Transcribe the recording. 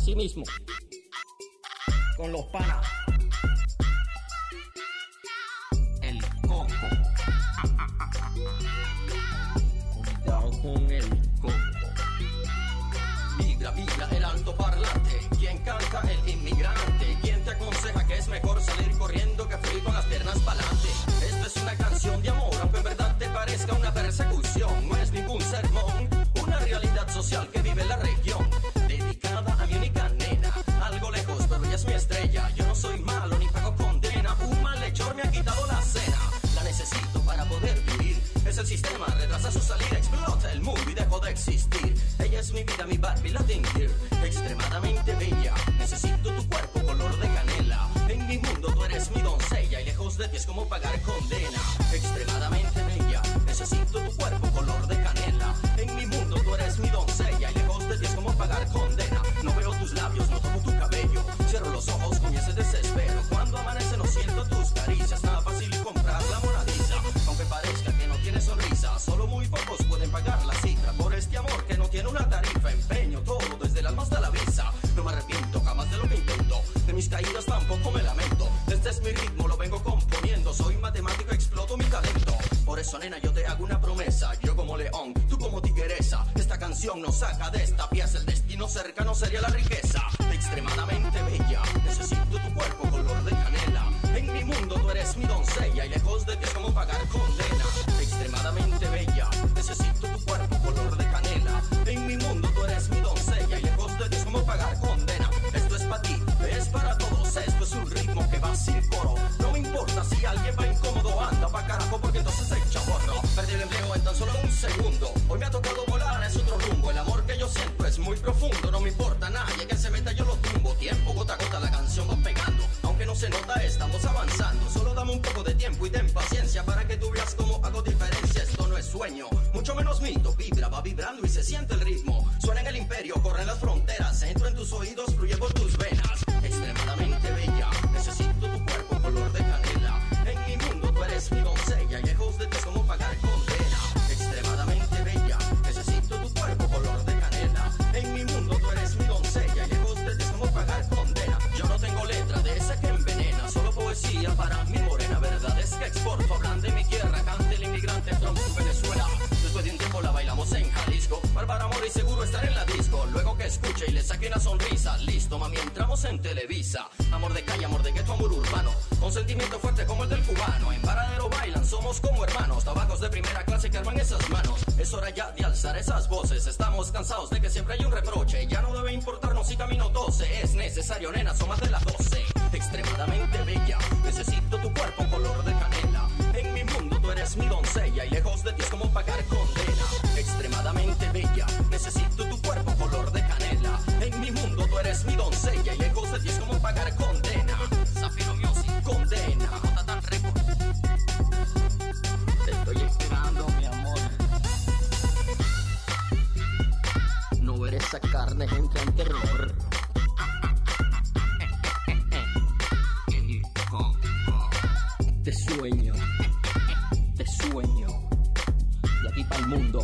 Así mismo. Con los panas. El coco. Cuidado con el el mundo y dejo de existir. Ella es mi vida, mi Barbie Latin Girl, extremadamente bella. Necesito tu cuerpo color de canela. En mi mundo tú eres mi doncella y lejos de ti es como pagar condena. Por eso, nena, yo te hago una promesa. Yo como león, tú como tigresa. Esta canción nos saca de esta pieza. El destino cercano sería la riqueza. Extremadamente bella. Necesito tu cuerpo color de canela. En mi mundo tú eres mi doncella. Y lejos de ti es como pagar condena. Extremadamente bella. Necesito tu cuerpo color de canela. En mi mundo tú eres mi doncella. Y lejos de ti es como pagar condena. Esto es para ti, es para todos. Esto es un ritmo que va sin coro. No me importa si alguien segundo. Hoy me ha tocado volar, es otro rumbo. El amor que yo siento es muy profundo. No me importa nadie que se meta, yo lo tumbo. Tiempo, gota a gota, la canción va pegando. Aunque no se nota, estamos avanzando. Solo dame un poco de tiempo y ten paciencia para que tú veas cómo hago diferencia. Esto no es sueño, mucho menos mito. Vibra, va vibrando y se siente el ritmo. Suena en el imperio, corren las fronteras. Entro en tus oídos, fluye por tus venas. Para mi morena. Verdad es que exporto, hablan de mi tierra, cante el inmigrante from Venezuela. Después de un tiempo la bailamos en Jalisco, Bárbara amor y seguro estar en la disco. Luego que escuche y le saque una sonrisa, listo mami, entramos en Televisa. Amor de calle, amor de gueto, amor urbano, con sentimiento fuerte como el del cubano. En paradero bailan, somos como hermanos, tabacos de primera clase que arman esas manos. Es hora ya de alzar esas voces, estamos cansados de que siempre hay un reproche. Ya no debe importarnos si camino 12, es necesario, nena, son más de las 12. Extremadamente bella, necesito tu cuerpo color de canela. En mi mundo tú eres mi doncella y lejos de ti es como pagar condena. Extremadamente bella, necesito tu cuerpo color de canela. En mi mundo tú eres mi doncella y lejos de ti es como pagar condena. Zafiro Music, condena. Tan. Te estoy esperando, mi amor. No ver esa carne entra en terror. Te sueño. Te sueño. De aquí para el mundo.